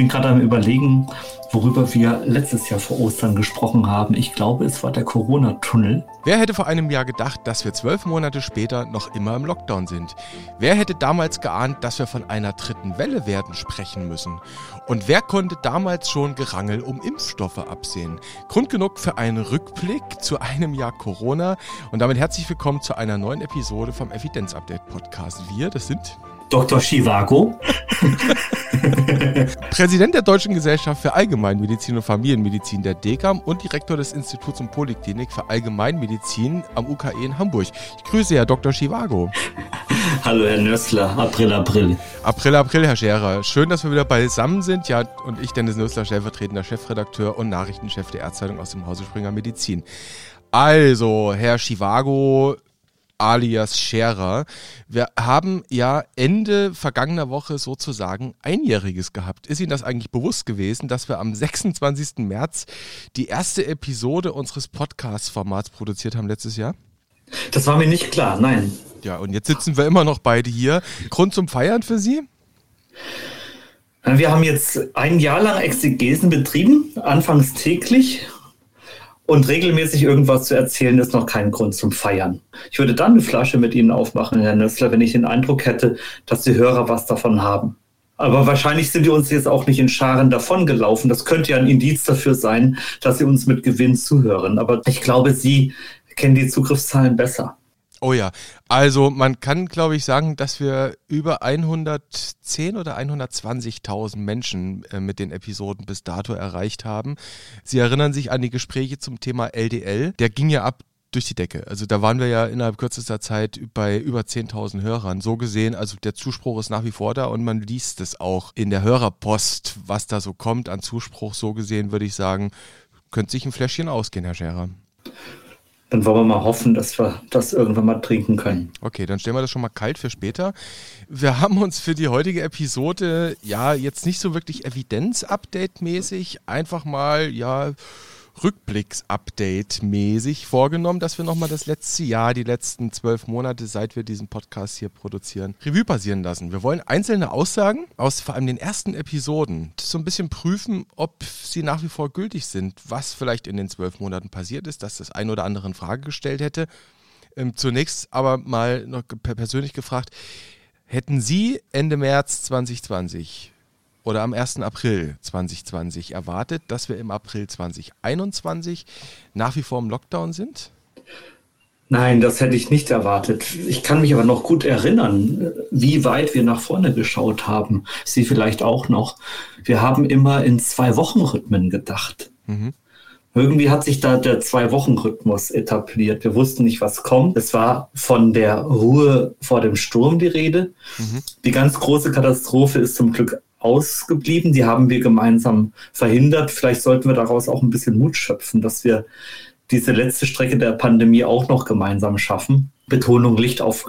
bin gerade am Überlegen, worüber wir letztes Jahr vor Ostern gesprochen haben. Ich glaube, es war der Corona-Tunnel. Wer hätte vor einem Jahr gedacht, dass wir zwölf Monate später noch immer im Lockdown sind? Wer hätte damals geahnt, dass wir von einer dritten Welle werden sprechen müssen? Und wer konnte damals schon Gerangel um Impfstoffe absehen? Grund genug für einen Rückblick zu einem Jahr Corona. Und damit herzlich willkommen zu einer neuen Episode vom Evidenz-Update Podcast. Wir, das sind Dr. Chivago. Präsident der Deutschen Gesellschaft für Allgemeinmedizin und Familienmedizin der DECAM und Direktor des Instituts und Poliklinik für Allgemeinmedizin am UKE in Hamburg. Ich grüße Herr Dr. Chivago. Hallo Herr Nössler, April, April. April, April, Herr Scherer. Schön, dass wir wieder beisammen sind. Ja, und ich, Dennis Nössler, stellvertretender Chefredakteur und Nachrichtenchef der Ärzteitung aus dem Hause Springer Medizin. Also, Herr Chivago, alias Scherer. Wir haben ja Ende vergangener Woche sozusagen Einjähriges gehabt. Ist Ihnen das eigentlich bewusst gewesen, dass wir am 26. März die erste Episode unseres Podcast-Formats produziert haben letztes Jahr? Das war mir nicht klar, nein. Ja, und jetzt sitzen wir immer noch beide hier. Grund zum Feiern für Sie? Wir haben jetzt ein Jahr lang Exegesen betrieben, anfangs täglich und regelmäßig irgendwas zu erzählen, ist noch kein Grund zum Feiern. Ich würde dann eine Flasche mit Ihnen aufmachen, Herr Nössler, wenn ich den Eindruck hätte, dass die Hörer was davon haben. Aber wahrscheinlich sind die uns jetzt auch nicht in Scharen davongelaufen. Das könnte ja ein Indiz dafür sein, dass sie uns mit Gewinn zuhören. Aber ich glaube, Sie kennen die Zugriffszahlen besser. Oh ja, also man kann, glaube ich, sagen, dass wir über 110 oder 120.000 Menschen äh, mit den Episoden bis dato erreicht haben. Sie erinnern sich an die Gespräche zum Thema LDL. Der ging ja ab durch die Decke. Also da waren wir ja innerhalb kürzester Zeit bei über 10.000 Hörern. So gesehen, also der Zuspruch ist nach wie vor da und man liest es auch in der Hörerpost, was da so kommt an Zuspruch. So gesehen würde ich sagen, könnte sich ein Fläschchen ausgehen, Herr Scherer. Dann wollen wir mal hoffen, dass wir das irgendwann mal trinken können. Okay, dann stellen wir das schon mal kalt für später. Wir haben uns für die heutige Episode ja jetzt nicht so wirklich Evidenz-Update-mäßig einfach mal, ja, Rückblicks-Update-mäßig vorgenommen, dass wir nochmal das letzte Jahr, die letzten zwölf Monate, seit wir diesen Podcast hier produzieren, Revue passieren lassen. Wir wollen einzelne Aussagen aus vor allem den ersten Episoden so ein bisschen prüfen, ob sie nach wie vor gültig sind, was vielleicht in den zwölf Monaten passiert ist, dass das ein oder andere in Frage gestellt hätte. Ähm, zunächst aber mal noch persönlich gefragt, hätten Sie Ende März 2020 oder am 1. April 2020 erwartet, dass wir im April 2021 nach wie vor im Lockdown sind? Nein, das hätte ich nicht erwartet. Ich kann mich aber noch gut erinnern, wie weit wir nach vorne geschaut haben. Sie vielleicht auch noch. Wir haben immer in Zwei-Wochen-Rhythmen gedacht. Mhm. Irgendwie hat sich da der Zwei-Wochen-Rhythmus etabliert. Wir wussten nicht, was kommt. Es war von der Ruhe vor dem Sturm die Rede. Mhm. Die ganz große Katastrophe ist zum Glück ausgeblieben. Die haben wir gemeinsam verhindert. Vielleicht sollten wir daraus auch ein bisschen Mut schöpfen, dass wir diese letzte Strecke der Pandemie auch noch gemeinsam schaffen. Betonung liegt auf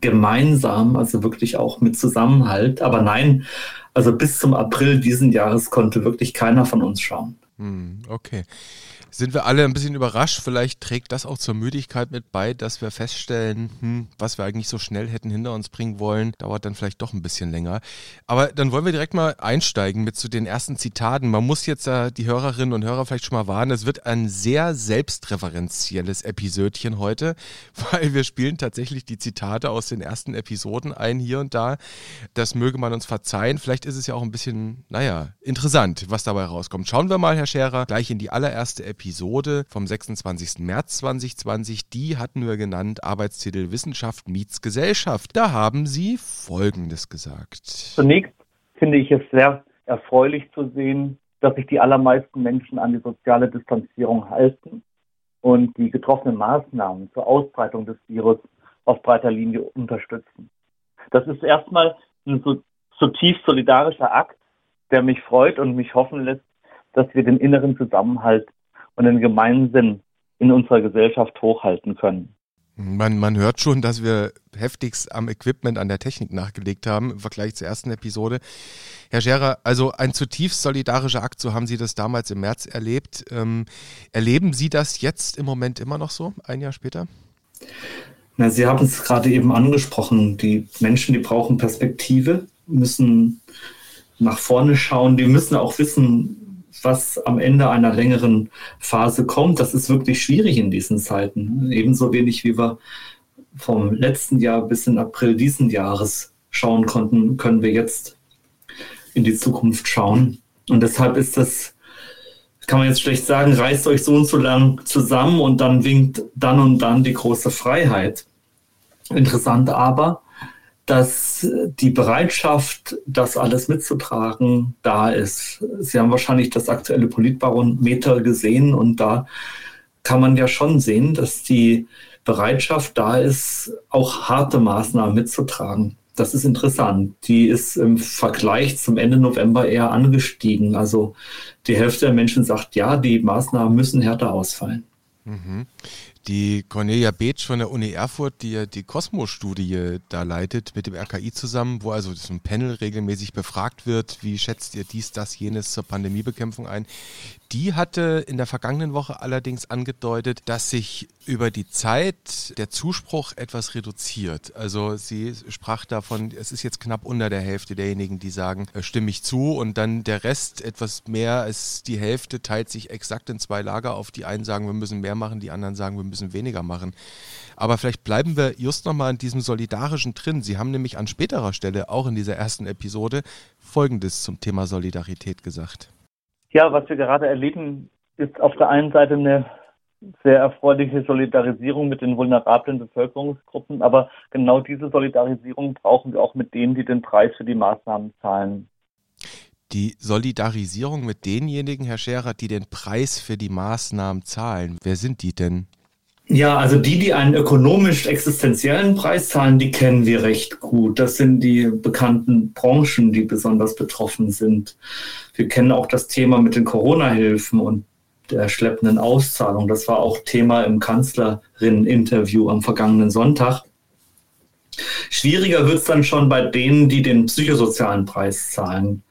gemeinsam, also wirklich auch mit Zusammenhalt. Aber nein, also bis zum April diesen Jahres konnte wirklich keiner von uns schauen. Hm, okay sind wir alle ein bisschen überrascht. Vielleicht trägt das auch zur Müdigkeit mit bei, dass wir feststellen, hm, was wir eigentlich so schnell hätten hinter uns bringen wollen, dauert dann vielleicht doch ein bisschen länger. Aber dann wollen wir direkt mal einsteigen mit zu den ersten Zitaten. Man muss jetzt äh, die Hörerinnen und Hörer vielleicht schon mal warnen, es wird ein sehr selbstreferenzielles Episödchen heute, weil wir spielen tatsächlich die Zitate aus den ersten Episoden ein hier und da. Das möge man uns verzeihen. Vielleicht ist es ja auch ein bisschen, naja, interessant, was dabei rauskommt. Schauen wir mal, Herr Scherer, gleich in die allererste Episode. Episode vom 26. März 2020. Die hatten wir genannt Arbeitstitel Wissenschaft meets Gesellschaft. Da haben Sie Folgendes gesagt. Zunächst finde ich es sehr erfreulich zu sehen, dass sich die allermeisten Menschen an die soziale Distanzierung halten und die getroffenen Maßnahmen zur Ausbreitung des Virus auf breiter Linie unterstützen. Das ist erstmal ein so, zutiefst solidarischer Akt, der mich freut und mich hoffen lässt, dass wir den inneren Zusammenhalt und den Gemeinsinn in unserer Gesellschaft hochhalten können. Man, man hört schon, dass wir heftigst am Equipment, an der Technik nachgelegt haben im Vergleich zur ersten Episode. Herr Scherer, also ein zutiefst solidarischer Akt, so haben Sie das damals im März erlebt. Ähm, erleben Sie das jetzt im Moment immer noch so, ein Jahr später? Na, Sie haben es gerade eben angesprochen. Die Menschen, die brauchen Perspektive, müssen nach vorne schauen, die müssen auch wissen, was am Ende einer längeren Phase kommt. Das ist wirklich schwierig in diesen Zeiten. Ebenso wenig wie wir vom letzten Jahr bis in April diesen Jahres schauen konnten, können wir jetzt in die Zukunft schauen. Und deshalb ist das, kann man jetzt schlecht sagen, reißt euch so und so lang zusammen und dann winkt dann und dann die große Freiheit. Interessant aber, dass die Bereitschaft, das alles mitzutragen, da ist. Sie haben wahrscheinlich das aktuelle Politbarometer gesehen und da kann man ja schon sehen, dass die Bereitschaft da ist, auch harte Maßnahmen mitzutragen. Das ist interessant. Die ist im Vergleich zum Ende November eher angestiegen. Also die Hälfte der Menschen sagt, ja, die Maßnahmen müssen härter ausfallen. Mhm. Die Cornelia Beetsch von der Uni Erfurt, die ja die Cosmo-Studie da leitet, mit dem RKI zusammen, wo also so ein Panel regelmäßig befragt wird, wie schätzt ihr dies, das, jenes zur Pandemiebekämpfung ein, die hatte in der vergangenen Woche allerdings angedeutet, dass sich über die Zeit der Zuspruch etwas reduziert. Also sie sprach davon, es ist jetzt knapp unter der Hälfte derjenigen, die sagen, äh, stimme ich zu und dann der Rest, etwas mehr als die Hälfte, teilt sich exakt in zwei Lager auf. Die einen sagen, wir müssen mehr machen, die anderen sagen, wir müssen weniger machen. Aber vielleicht bleiben wir just nochmal in diesem Solidarischen drin. Sie haben nämlich an späterer Stelle, auch in dieser ersten Episode, Folgendes zum Thema Solidarität gesagt. Ja, was wir gerade erleben, ist auf der einen Seite eine sehr erfreuliche Solidarisierung mit den vulnerablen Bevölkerungsgruppen, aber genau diese Solidarisierung brauchen wir auch mit denen, die den Preis für die Maßnahmen zahlen. Die Solidarisierung mit denjenigen, Herr Scherer, die den Preis für die Maßnahmen zahlen, wer sind die denn? Ja, also die, die einen ökonomisch existenziellen Preis zahlen, die kennen wir recht gut. Das sind die bekannten Branchen, die besonders betroffen sind. Wir kennen auch das Thema mit den Corona-Hilfen und der schleppenden Auszahlung. Das war auch Thema im Kanzlerin-Interview am vergangenen Sonntag. Schwieriger wird es dann schon bei denen, die den psychosozialen Preis zahlen.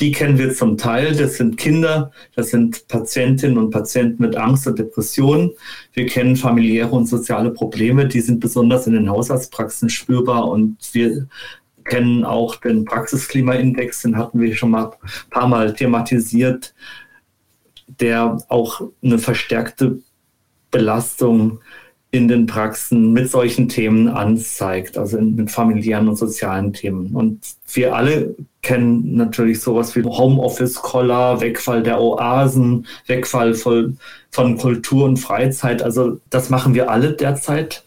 Die kennen wir zum Teil. Das sind Kinder, das sind Patientinnen und Patienten mit Angst und Depressionen. Wir kennen familiäre und soziale Probleme, die sind besonders in den Hausarztpraxen spürbar und wir kennen auch den Praxisklimaindex, den hatten wir schon mal ein paar Mal thematisiert, der auch eine verstärkte Belastung in den Praxen mit solchen Themen anzeigt, also in, mit familiären und sozialen Themen. Und wir alle kennen natürlich sowas wie Homeoffice-Koller, Wegfall der Oasen, Wegfall von, von Kultur und Freizeit. Also das machen wir alle derzeit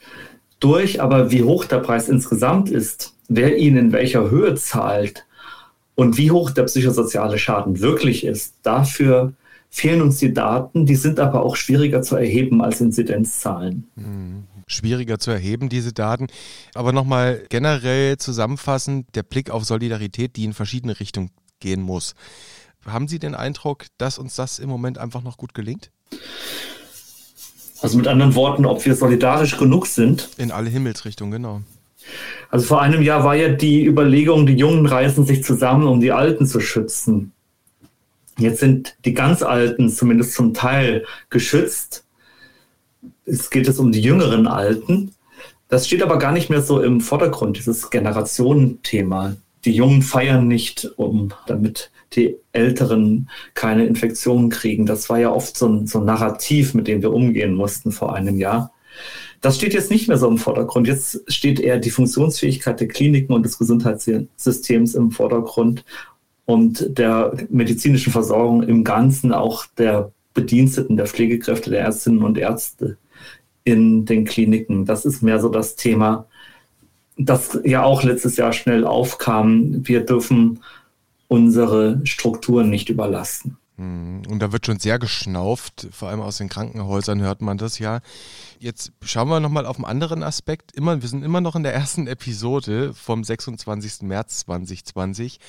durch. Aber wie hoch der Preis insgesamt ist, wer ihn in welcher Höhe zahlt und wie hoch der psychosoziale Schaden wirklich ist, dafür fehlen uns die Daten, die sind aber auch schwieriger zu erheben als Inzidenzzahlen. Mhm. Schwieriger zu erheben, diese Daten. Aber nochmal generell zusammenfassend, der Blick auf Solidarität, die in verschiedene Richtungen gehen muss. Haben Sie den Eindruck, dass uns das im Moment einfach noch gut gelingt? Also mit anderen Worten, ob wir solidarisch genug sind. In alle Himmelsrichtungen, genau. Also vor einem Jahr war ja die Überlegung, die Jungen reißen sich zusammen, um die Alten zu schützen. Jetzt sind die ganz Alten zumindest zum Teil geschützt. Es geht es um die jüngeren Alten. Das steht aber gar nicht mehr so im Vordergrund, dieses Generationenthema. Die Jungen feiern nicht, um damit die Älteren keine Infektionen kriegen. Das war ja oft so ein, so ein Narrativ, mit dem wir umgehen mussten vor einem Jahr. Das steht jetzt nicht mehr so im Vordergrund. Jetzt steht eher die Funktionsfähigkeit der Kliniken und des Gesundheitssystems im Vordergrund und der medizinischen Versorgung im Ganzen, auch der Bediensteten, der Pflegekräfte, der Ärztinnen und Ärzte in den Kliniken. Das ist mehr so das Thema, das ja auch letztes Jahr schnell aufkam. Wir dürfen unsere Strukturen nicht überlasten. Hm, und da wird schon sehr geschnauft, vor allem aus den Krankenhäusern hört man das ja. Jetzt schauen wir nochmal auf einen anderen Aspekt. Immer, wir sind immer noch in der ersten Episode vom 26. März 2020.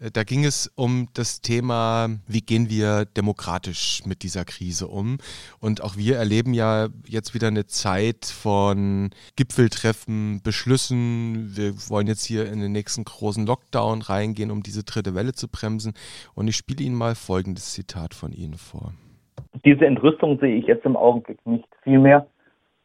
Äh, da ging es um das Thema, wie gehen wir demokratisch mit dieser Krise um. Und auch wir erleben ja jetzt wieder eine Zeit von Gipfeltreffen, Beschlüssen. Wir wollen jetzt hier in den nächsten großen Lockdown reingehen, um diese dritte Welle zu bremsen. Und ich spiele Ihnen mal folgendes Zitat von Ihnen vor. Diese Entrüstung sehe ich jetzt im Augenblick nicht. Vielmehr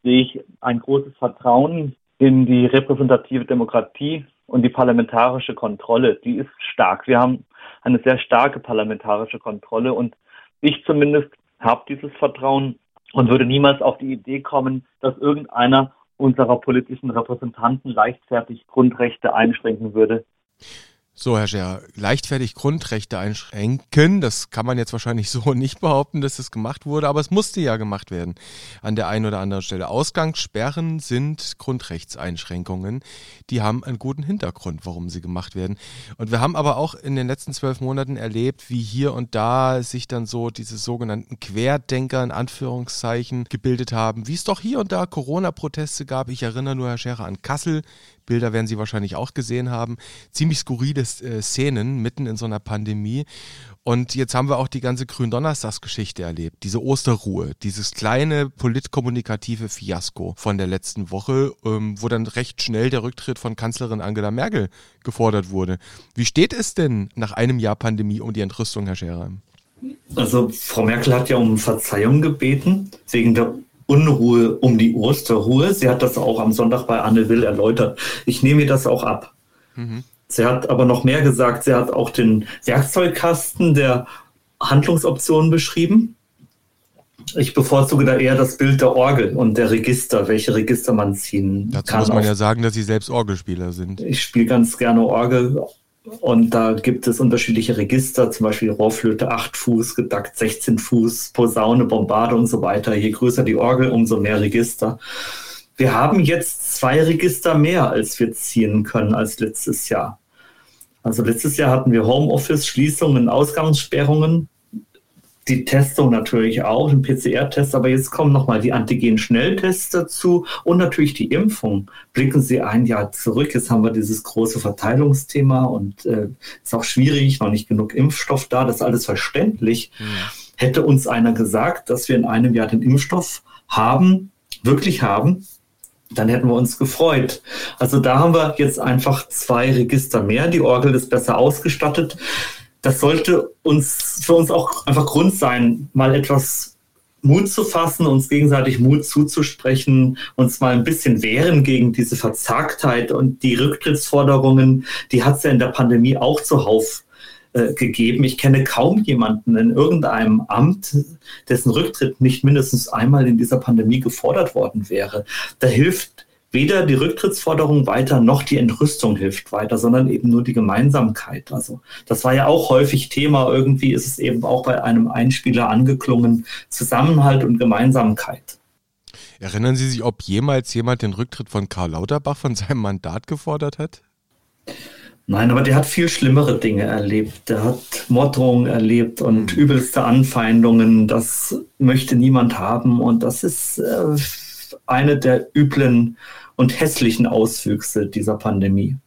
sehe ich ein großes Vertrauen in die repräsentative Demokratie Und die parlamentarische Kontrolle, die ist stark. Wir haben eine sehr starke parlamentarische Kontrolle und ich zumindest habe dieses Vertrauen und würde niemals auf die Idee kommen, dass irgendeiner unserer politischen Repräsentanten leichtfertig Grundrechte einschränken würde. So, Herr Scher, leichtfertig Grundrechte einschränken, das kann man jetzt wahrscheinlich so nicht behaupten, dass es gemacht wurde, aber es musste ja gemacht werden an der einen oder anderen Stelle. Ausgangssperren sind Grundrechtseinschränkungen, die haben einen guten Hintergrund, warum sie gemacht werden. Und wir haben aber auch in den letzten zwölf Monaten erlebt, wie hier und da sich dann so diese sogenannten Querdenker in Anführungszeichen gebildet haben, wie es doch hier und da Corona-Proteste gab. Ich erinnere nur, Herr Scherer, an Kassel, Bilder werden Sie wahrscheinlich auch gesehen haben. Ziemlich skurrile äh, Szenen mitten in so einer Pandemie. Und jetzt haben wir auch die ganze Gründonnerstagsgeschichte erlebt. Diese Osterruhe, dieses kleine politkommunikative Fiasko von der letzten Woche, ähm, wo dann recht schnell der Rücktritt von Kanzlerin Angela Merkel gefordert wurde. Wie steht es denn nach einem Jahr Pandemie um die Entrüstung, Herr Scherer? Also Frau Merkel hat ja um Verzeihung gebeten wegen der Unruhe um die Osterruhe. Sie hat das auch am Sonntag bei Anne Will erläutert. Ich nehme ihr das auch ab. Mhm. Sie hat aber noch mehr gesagt. Sie hat auch den Werkzeugkasten der Handlungsoptionen beschrieben. Ich bevorzuge da eher das Bild der Orgel und der Register, welche Register man ziehen Dazu kann. muss man ja sagen, dass Sie selbst Orgelspieler sind. Ich spiele ganz gerne Orgel und da gibt es unterschiedliche Register, zum Beispiel Rohrflöte 8 Fuß, gedackt 16 Fuß, Posaune, Bombarde und so weiter. Je größer die Orgel, umso mehr Register. Wir haben jetzt zwei Register mehr, als wir ziehen können als letztes Jahr. Also letztes Jahr hatten wir Homeoffice, Schließungen, Ausgangssperrungen die Testung natürlich auch, den PCR-Test, aber jetzt kommen nochmal die Antigen-Schnelltests dazu und natürlich die Impfung. Blicken Sie ein Jahr zurück, jetzt haben wir dieses große Verteilungsthema und äh, ist auch schwierig, noch nicht genug Impfstoff da, das ist alles verständlich. Mhm. Hätte uns einer gesagt, dass wir in einem Jahr den Impfstoff haben, wirklich haben, dann hätten wir uns gefreut. Also da haben wir jetzt einfach zwei Register mehr. Die Orgel ist besser ausgestattet das sollte uns für uns auch einfach Grund sein, mal etwas Mut zu fassen, uns gegenseitig Mut zuzusprechen, uns mal ein bisschen wehren gegen diese Verzagtheit und die Rücktrittsforderungen, die hat es ja in der Pandemie auch zuhauf äh, gegeben. Ich kenne kaum jemanden in irgendeinem Amt, dessen Rücktritt nicht mindestens einmal in dieser Pandemie gefordert worden wäre. Da hilft weder die Rücktrittsforderung weiter noch die Entrüstung hilft weiter, sondern eben nur die Gemeinsamkeit. Also das war ja auch häufig Thema. Irgendwie ist es eben auch bei einem Einspieler angeklungen. Zusammenhalt und Gemeinsamkeit. Erinnern Sie sich, ob jemals jemand den Rücktritt von Karl Lauterbach von seinem Mandat gefordert hat? Nein, aber der hat viel schlimmere Dinge erlebt. Der hat Morddrohungen erlebt und mhm. übelste Anfeindungen. Das möchte niemand haben. Und das ist äh, eine der üblen und hässlichen Auswüchse dieser Pandemie.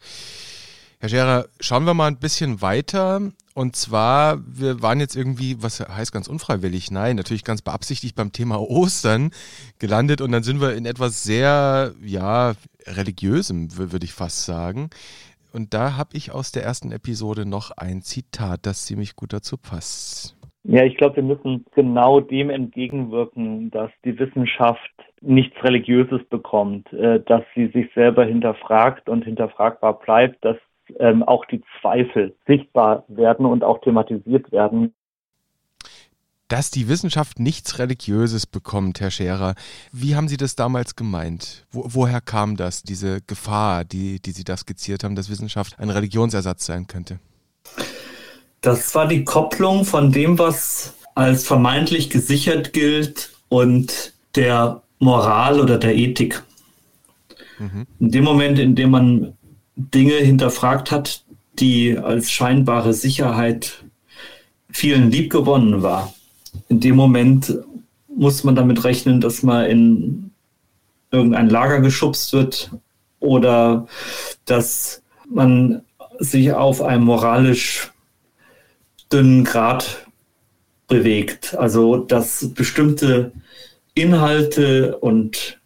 Herr Scherer, schauen wir mal ein bisschen weiter. Und zwar, wir waren jetzt irgendwie, was heißt ganz unfreiwillig? Nein, natürlich ganz beabsichtigt beim Thema Ostern gelandet und dann sind wir in etwas sehr, ja, religiösem, würde ich fast sagen. Und da habe ich aus der ersten Episode noch ein Zitat, das ziemlich gut dazu passt. Ja, ich glaube, wir müssen genau dem entgegenwirken, dass die Wissenschaft nichts Religiöses bekommt, äh, dass sie sich selber hinterfragt und hinterfragbar bleibt, dass ähm, auch die Zweifel sichtbar werden und auch thematisiert werden. Dass die Wissenschaft nichts Religiöses bekommt, Herr Scherer. Wie haben Sie das damals gemeint? Wo, woher kam das, diese Gefahr, die, die Sie da skizziert haben, dass Wissenschaft ein Religionsersatz sein könnte? Das war die Kopplung von dem, was als vermeintlich gesichert gilt und der Moral oder der Ethik. Mhm. In dem Moment, in dem man Dinge hinterfragt hat, die als scheinbare Sicherheit vielen liebgewonnen war, in dem Moment muss man damit rechnen, dass man in irgendein Lager geschubst wird oder dass man sich auf einem moralisch dünnen Grad bewegt. Also dass bestimmte Inhalte und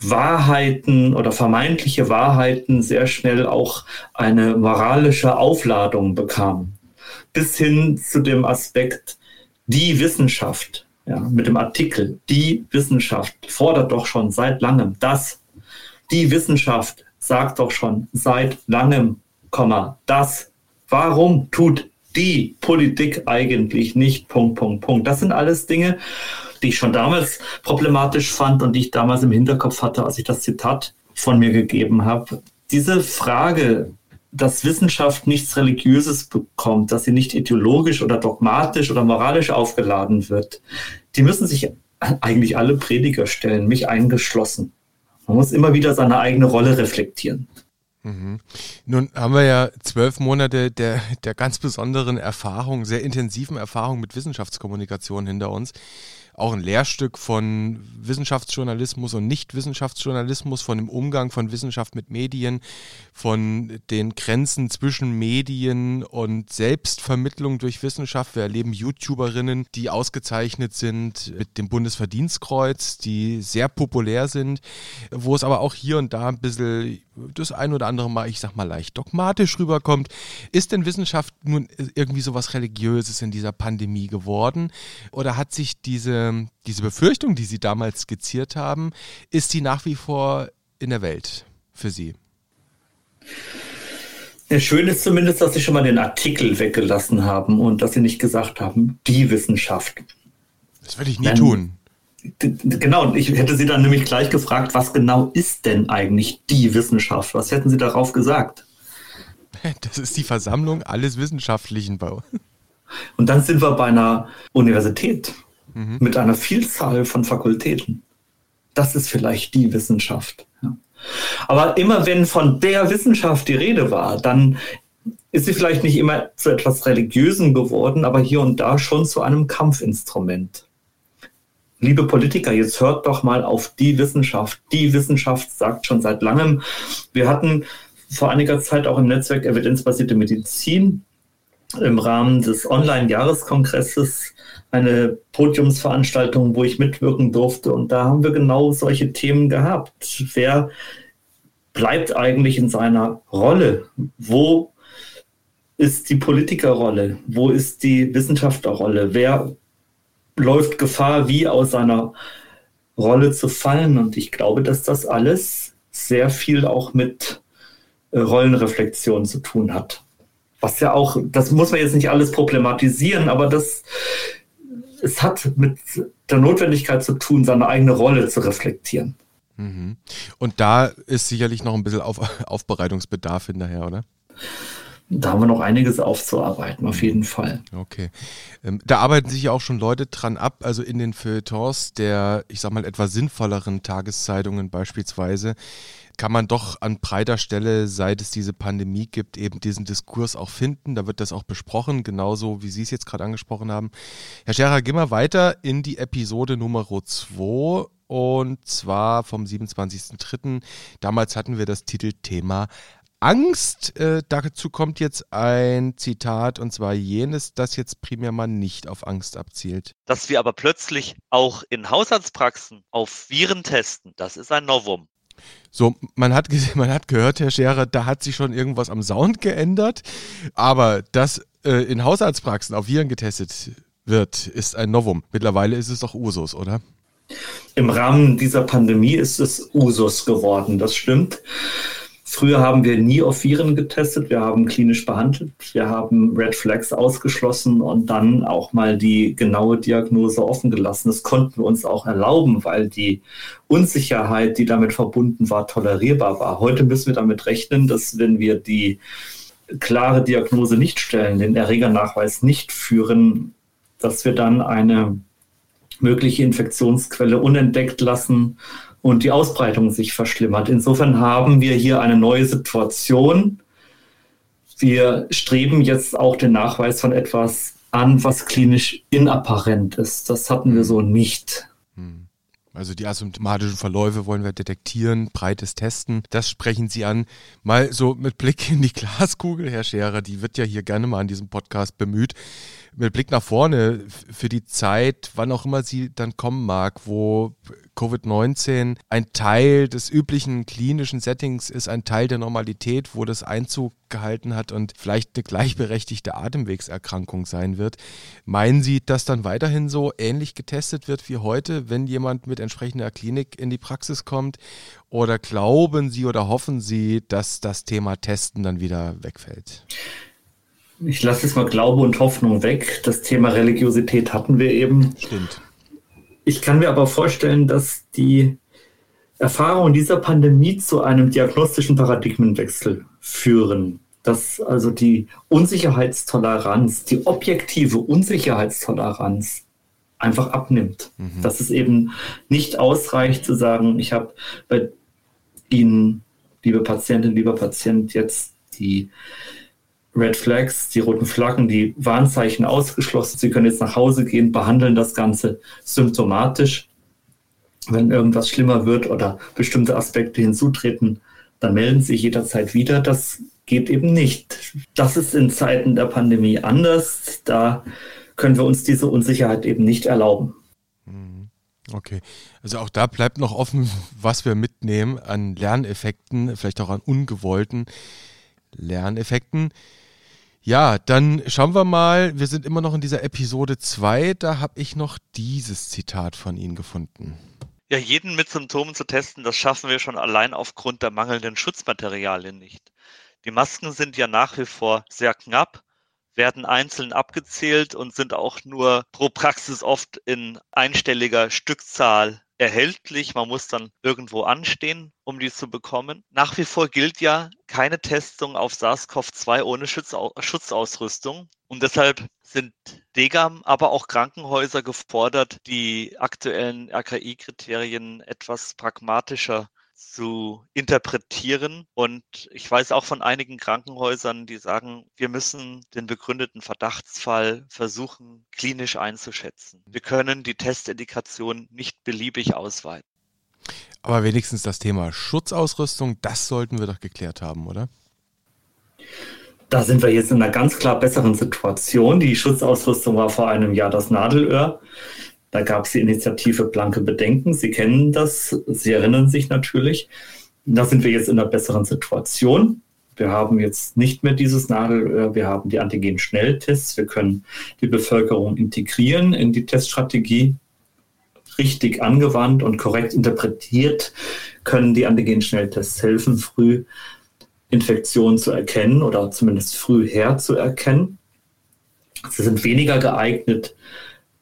Wahrheiten oder vermeintliche Wahrheiten sehr schnell auch eine moralische Aufladung bekamen. Bis hin zu dem Aspekt, die Wissenschaft, ja, mit dem Artikel, die Wissenschaft fordert doch schon seit langem, dass die Wissenschaft sagt doch schon seit langem, das. Warum tut die Politik eigentlich nicht? Punkt, Punkt, Punkt. Das sind alles Dinge, die ich schon damals problematisch fand und die ich damals im Hinterkopf hatte, als ich das Zitat von mir gegeben habe. Diese Frage, dass Wissenschaft nichts Religiöses bekommt, dass sie nicht ideologisch oder dogmatisch oder moralisch aufgeladen wird, die müssen sich eigentlich alle Prediger stellen, mich eingeschlossen. Man muss immer wieder seine eigene Rolle reflektieren. Mhm. Nun haben wir ja zwölf Monate der, der ganz besonderen Erfahrung, sehr intensiven Erfahrung mit Wissenschaftskommunikation hinter uns auch ein Lehrstück von Wissenschaftsjournalismus und Nicht-Wissenschaftsjournalismus, von dem Umgang von Wissenschaft mit Medien, von den Grenzen zwischen Medien und Selbstvermittlung durch Wissenschaft. Wir erleben YouTuberinnen, die ausgezeichnet sind mit dem Bundesverdienstkreuz, die sehr populär sind, wo es aber auch hier und da ein bisschen das ein oder andere Mal, ich sag mal, leicht dogmatisch rüberkommt. Ist denn Wissenschaft nun irgendwie so was Religiöses in dieser Pandemie geworden? Oder hat sich diese, diese Befürchtung, die Sie damals skizziert haben, ist die nach wie vor in der Welt für Sie? Ja, schön ist zumindest, dass Sie schon mal den Artikel weggelassen haben und dass Sie nicht gesagt haben, die Wissenschaft. Das würde ich nie Dann, tun. Genau, ich hätte Sie dann nämlich gleich gefragt, was genau ist denn eigentlich die Wissenschaft? Was hätten Sie darauf gesagt? Das ist die Versammlung alles Wissenschaftlichen bei uns. Und dann sind wir bei einer Universität mhm. mit einer Vielzahl von Fakultäten. Das ist vielleicht die Wissenschaft. Ja. Aber immer wenn von der Wissenschaft die Rede war, dann ist sie vielleicht nicht immer zu etwas Religiösem geworden, aber hier und da schon zu einem Kampfinstrument liebe Politiker, jetzt hört doch mal auf die Wissenschaft. Die Wissenschaft sagt schon seit langem. Wir hatten vor einiger Zeit auch im Netzwerk Evidenzbasierte Medizin im Rahmen des Online-Jahreskongresses eine Podiumsveranstaltung, wo ich mitwirken durfte. Und da haben wir genau solche Themen gehabt. Wer bleibt eigentlich in seiner Rolle? Wo ist die Politikerrolle? Wo ist die Wissenschaftlerrolle? Wer läuft Gefahr, wie aus seiner Rolle zu fallen. Und ich glaube, dass das alles sehr viel auch mit äh, Rollenreflexion zu tun hat. Was ja auch, das muss man jetzt nicht alles problematisieren, aber das, es hat mit der Notwendigkeit zu tun, seine eigene Rolle zu reflektieren. Mhm. Und da ist sicherlich noch ein bisschen Auf Aufbereitungsbedarf hinterher, oder? Da haben wir noch einiges aufzuarbeiten, auf jeden Fall. Okay. Ähm, da arbeiten sich ja auch schon Leute dran ab, also in den Feuilletons der, ich sag mal, etwas sinnvolleren Tageszeitungen beispielsweise, kann man doch an breiter Stelle, seit es diese Pandemie gibt, eben diesen Diskurs auch finden. Da wird das auch besprochen, genauso wie Sie es jetzt gerade angesprochen haben. Herr Scherer, gehen wir weiter in die Episode Nummer 2 und zwar vom 27.03. Damals hatten wir das Titelthema Angst. Äh, dazu kommt jetzt ein Zitat und zwar jenes, das jetzt primär mal nicht auf Angst abzielt. Dass wir aber plötzlich auch in Haushaltspraxen auf Viren testen, das ist ein Novum. So, man hat, man hat gehört, Herr Scherer, da hat sich schon irgendwas am Sound geändert, aber dass äh, in Haushaltspraxen auf Viren getestet wird, ist ein Novum. Mittlerweile ist es doch Usus, oder? Im Rahmen dieser Pandemie ist es Usus geworden, das stimmt. Früher haben wir nie auf Viren getestet, wir haben klinisch behandelt, wir haben Red Flags ausgeschlossen und dann auch mal die genaue Diagnose offen gelassen. Das konnten wir uns auch erlauben, weil die Unsicherheit, die damit verbunden war, tolerierbar war. Heute müssen wir damit rechnen, dass wenn wir die klare Diagnose nicht stellen, den Erregernachweis nicht führen, dass wir dann eine mögliche Infektionsquelle unentdeckt lassen und die Ausbreitung sich verschlimmert. Insofern haben wir hier eine neue Situation. Wir streben jetzt auch den Nachweis von etwas an, was klinisch inapparent ist. Das hatten wir so nicht. Hm. Also die asymptomatischen Verläufe wollen wir detektieren, breites Testen. Das sprechen Sie an. Mal so mit Blick in die Glaskugel, Herr Scherer, die wird ja hier gerne mal in diesem Podcast bemüht. Mit Blick nach vorne für die Zeit, wann auch immer sie dann kommen mag, wo Covid-19 ein Teil des üblichen klinischen Settings ist, ein Teil der Normalität, wo das Einzug gehalten hat und vielleicht eine gleichberechtigte Atemwegserkrankung sein wird. Meinen Sie, dass dann weiterhin so ähnlich getestet wird wie heute, wenn jemand mit entsprechender Klinik in die Praxis kommt? Oder glauben Sie oder hoffen Sie, dass das Thema Testen dann wieder wegfällt? Ich lasse es mal Glaube und Hoffnung weg. Das Thema Religiosität hatten wir eben. Stimmt. Ich kann mir aber vorstellen, dass die Erfahrungen dieser Pandemie zu einem diagnostischen Paradigmenwechsel führen. Dass also die Unsicherheitstoleranz, die objektive Unsicherheitstoleranz einfach abnimmt. Mhm. Dass es eben nicht ausreicht zu sagen, ich habe bei Ihnen, liebe Patientin, lieber Patient, jetzt die Red Flags, die roten Flaggen, die Warnzeichen ausgeschlossen. Sie können jetzt nach Hause gehen, behandeln das Ganze symptomatisch. Wenn irgendwas schlimmer wird oder bestimmte Aspekte hinzutreten, dann melden Sie sich jederzeit wieder. Das geht eben nicht. Das ist in Zeiten der Pandemie anders. Da können wir uns diese Unsicherheit eben nicht erlauben. Mhm. Okay, also auch da bleibt noch offen, was wir mitnehmen an Lerneffekten, vielleicht auch an ungewollten Lerneffekten. Ja, dann schauen wir mal. Wir sind immer noch in dieser Episode 2. Da habe ich noch dieses Zitat von Ihnen gefunden. Ja, jeden mit Symptomen zu testen, das schaffen wir schon allein aufgrund der mangelnden Schutzmaterialien nicht. Die Masken sind ja nach wie vor sehr knapp, werden einzeln abgezählt und sind auch nur pro Praxis oft in einstelliger Stückzahl erhältlich. Man muss dann irgendwo anstehen, um die zu bekommen. Nach wie vor gilt ja keine Testung auf SARS-CoV-2 ohne Schutzausrüstung. Und deshalb sind Degam, aber auch Krankenhäuser gefordert, die aktuellen RKI-Kriterien etwas pragmatischer zu interpretieren. Und ich weiß auch von einigen Krankenhäusern, die sagen, wir müssen den begründeten Verdachtsfall versuchen, klinisch einzuschätzen. Wir können die Testindikation nicht beliebig ausweiten. Aber wenigstens das Thema Schutzausrüstung, das sollten wir doch geklärt haben, oder? Da sind wir jetzt in einer ganz klar besseren Situation. Die Schutzausrüstung war vor einem Jahr das Nadelöhr. Da gab es die Initiative Blanke Bedenken. Sie kennen das, Sie erinnern sich natürlich. Da sind wir jetzt in einer besseren Situation. Wir haben jetzt nicht mehr dieses Nadelöhr, wir haben die Antigen-Schnelltests. Wir können die Bevölkerung integrieren in die Teststrategie. Richtig angewandt und korrekt interpretiert können die Antigen-Schnelltests helfen, früh Infektionen zu erkennen oder zumindest früh herzuerkennen. Sie sind weniger geeignet,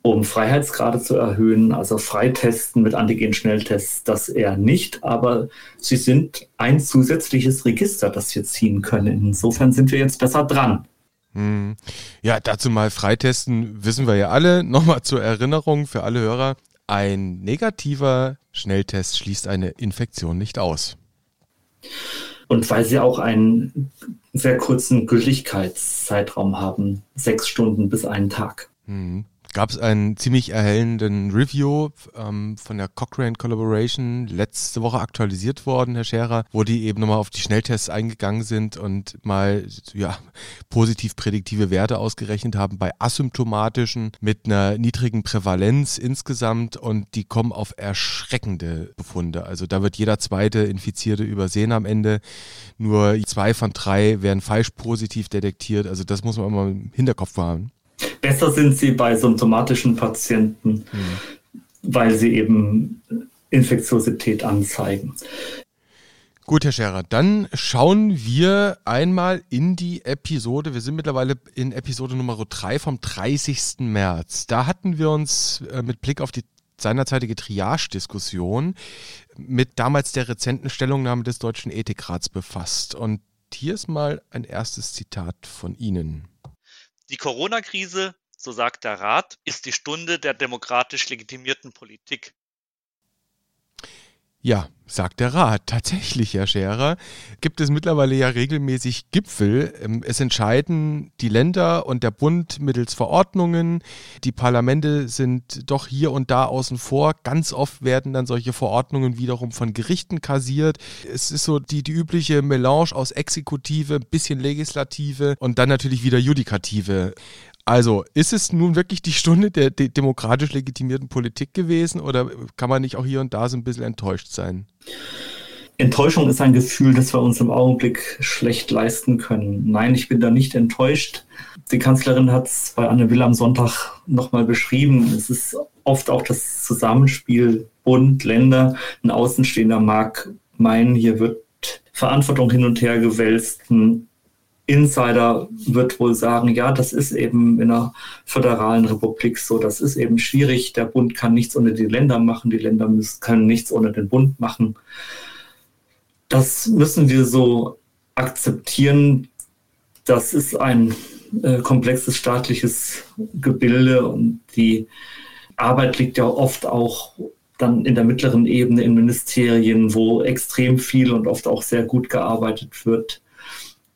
um Freiheitsgrade zu erhöhen, also Freitesten mit Antigen-Schnelltests, das eher nicht, aber sie sind ein zusätzliches Register, das wir ziehen können. Insofern sind wir jetzt besser dran. Hm. Ja, dazu mal Freitesten wissen wir ja alle. Nochmal zur Erinnerung für alle Hörer. Ein negativer Schnelltest schließt eine Infektion nicht aus. Und weil sie auch einen sehr kurzen Gültigkeitszeitraum haben, sechs Stunden bis einen Tag. Hm gab es einen ziemlich erhellenden Review ähm, von der Cochrane Collaboration, letzte Woche aktualisiert worden, Herr Scherer, wo die eben nochmal auf die Schnelltests eingegangen sind und mal ja, positiv prädiktive Werte ausgerechnet haben bei asymptomatischen mit einer niedrigen Prävalenz insgesamt und die kommen auf erschreckende Befunde. Also da wird jeder zweite Infizierte übersehen am Ende. Nur zwei von drei werden falsch positiv detektiert. Also das muss man immer im Hinterkopf haben. Besser sind sie bei symptomatischen Patienten, mhm. weil sie eben Infektiosität anzeigen. Gut, Herr Scherer, dann schauen wir einmal in die Episode. Wir sind mittlerweile in Episode Nummer 3 vom 30. März. Da hatten wir uns äh, mit Blick auf die seinerzeitige Triage-Diskussion mit damals der rezenten Stellungnahme des Deutschen Ethikrats befasst. Und hier ist mal ein erstes Zitat von Ihnen. Die Corona-Krise, so sagt der Rat, ist die Stunde der demokratisch legitimierten Politik. Ja, sagt der Rat. Tatsächlich, Herr Scherer, gibt es mittlerweile ja regelmäßig Gipfel. Ähm, es entscheiden die Länder und der Bund mittels Verordnungen. Die Parlamente sind doch hier und da außen vor. Ganz oft werden dann solche Verordnungen wiederum von Gerichten kassiert. Es ist so die, die übliche Melange aus Exekutive, bisschen Legislative und dann natürlich wieder Judikative. Also, ist es nun wirklich die Stunde der de demokratisch legitimierten Politik gewesen oder kann man nicht auch hier und da so ein bisschen enttäuscht sein? Enttäuschung ist ein Gefühl, das wir uns im Augenblick schlecht leisten können. Nein, ich bin da nicht enttäuscht. Die Kanzlerin hat es bei Anne Will am Sonntag nochmal beschrieben. Es ist oft auch das Zusammenspiel Bund, Länder. Ein Außenstehender mag meinen, hier wird Verantwortung hin und her gewälzt. Ein Insider wird wohl sagen, ja, das ist eben in einer föderalen Republik so, das ist eben schwierig. Der Bund kann nichts ohne die Länder machen, die Länder müssen, können nichts ohne den Bund machen das müssen wir so akzeptieren. Das ist ein äh, komplexes staatliches Gebilde und die Arbeit liegt ja oft auch dann in der mittleren Ebene in Ministerien, wo extrem viel und oft auch sehr gut gearbeitet wird.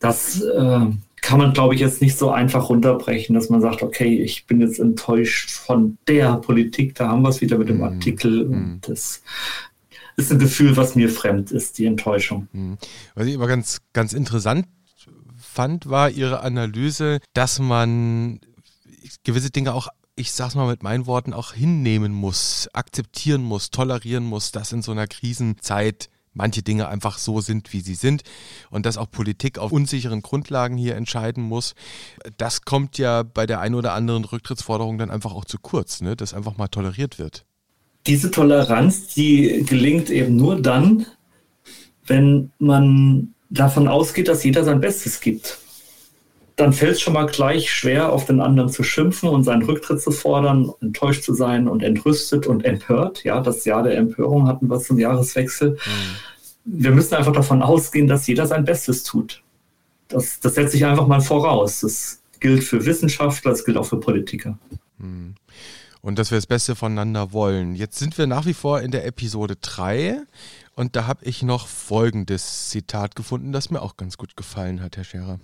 Das äh, kann man, glaube ich, jetzt nicht so einfach runterbrechen, dass man sagt, okay, ich bin jetzt enttäuscht von der Politik, da haben wir es wieder mit dem mhm. Artikel. Und das ist ein Gefühl, was mir fremd ist, die Enttäuschung. Mhm. Was ich aber ganz, ganz interessant fand, war Ihre Analyse, dass man gewisse Dinge auch ich sag's mal mit meinen Worten, auch hinnehmen muss, akzeptieren muss, tolerieren muss, dass in so einer Krisenzeit manche Dinge einfach so sind, wie sie sind und dass auch Politik auf unsicheren Grundlagen hier entscheiden muss. Das kommt ja bei der einen oder anderen Rücktrittsforderung dann einfach auch zu kurz, ne? dass einfach mal toleriert wird diese Toleranz, die gelingt eben nur dann, wenn man davon ausgeht, dass jeder sein Bestes gibt. Dann fällt es schon mal gleich schwer, auf den anderen zu schimpfen und seinen Rücktritt zu fordern, enttäuscht zu sein und entrüstet und empört. Ja, das Jahr der Empörung hatten wir zum Jahreswechsel. Mhm. Wir müssen einfach davon ausgehen, dass jeder sein Bestes tut. Das, das setze ich einfach mal voraus. Das gilt für Wissenschaftler, das gilt auch für Politiker. Mhm und dass wir das Beste voneinander wollen. Jetzt sind wir nach wie vor in der Episode 3 und da habe ich noch folgendes Zitat gefunden, das mir auch ganz gut gefallen hat, Herr Scherer.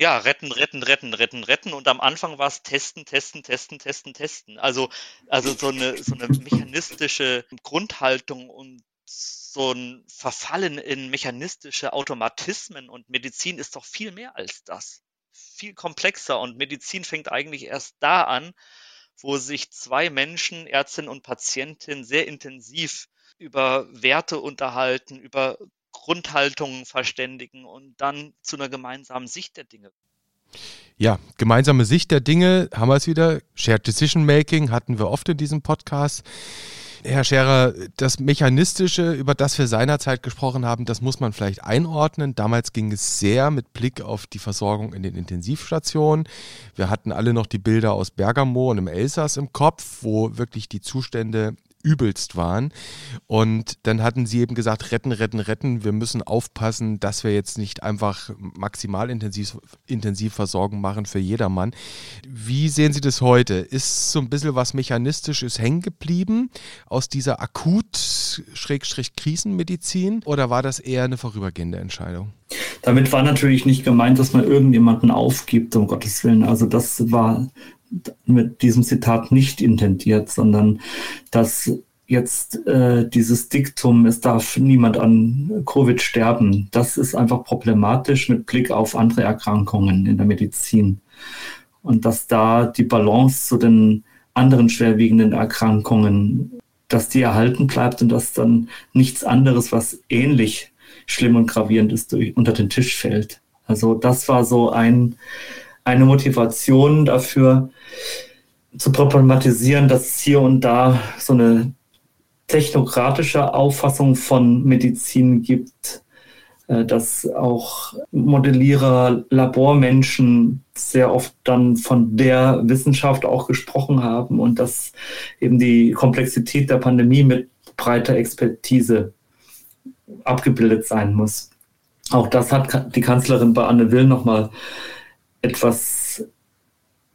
Ja, retten, retten, retten, retten, retten. Und am Anfang war es testen, testen, testen, testen, testen. Also, also so eine, so eine mechanistische Grundhaltung und so ein Verfallen in mechanistische Automatismen und Medizin ist doch viel mehr als das. Viel komplexer und Medizin fängt eigentlich erst da an, wo sich zwei Menschen, Ärztin und Patientin, sehr intensiv über Werte unterhalten, über Grundhaltungen verständigen und dann zu einer gemeinsamen Sicht der Dinge. Ja, gemeinsame Sicht der Dinge haben wir es wieder. Shared Decision Making hatten wir oft in diesem Podcast. Herr Scherer, das Mechanistische, über das wir seinerzeit gesprochen haben, das muss man vielleicht einordnen. Damals ging es sehr mit Blick auf die Versorgung in den Intensivstationen. Wir hatten alle noch die Bilder aus Bergamo und im Elsass im Kopf, wo wirklich die Zustände übelst waren. Und dann hatten sie eben gesagt, retten, retten, retten. Wir müssen aufpassen, dass wir jetzt nicht einfach maximal intensiv, intensiv Versorgung machen für jedermann. Wie sehen Sie das heute? Ist so ein bisschen was Mechanistisches hängen geblieben aus dieser Akut-Krisenmedizin oder war das eher eine vorübergehende Entscheidung? Damit war natürlich nicht gemeint, dass man irgendjemanden aufgibt, um Gottes Willen. Also das war mit diesem Zitat nicht intendiert, sondern dass jetzt äh, dieses Diktum, es darf niemand an Covid sterben, das ist einfach problematisch mit Blick auf andere Erkrankungen in der Medizin. Und dass da die Balance zu den anderen schwerwiegenden Erkrankungen, dass die erhalten bleibt und dass dann nichts anderes, was ähnlich schlimm und gravierend ist, durch, unter den Tisch fällt. Also das war so ein, eine Motivation dafür zu problematisieren, dass hier und da so eine technokratische Auffassung von Medizin gibt, äh, dass auch Modellierer, Labormenschen sehr oft dann von der Wissenschaft auch gesprochen haben und dass eben die Komplexität der Pandemie mit breiter Expertise abgebildet sein muss. Auch das hat die Kanzlerin bei Anne Will nochmal etwas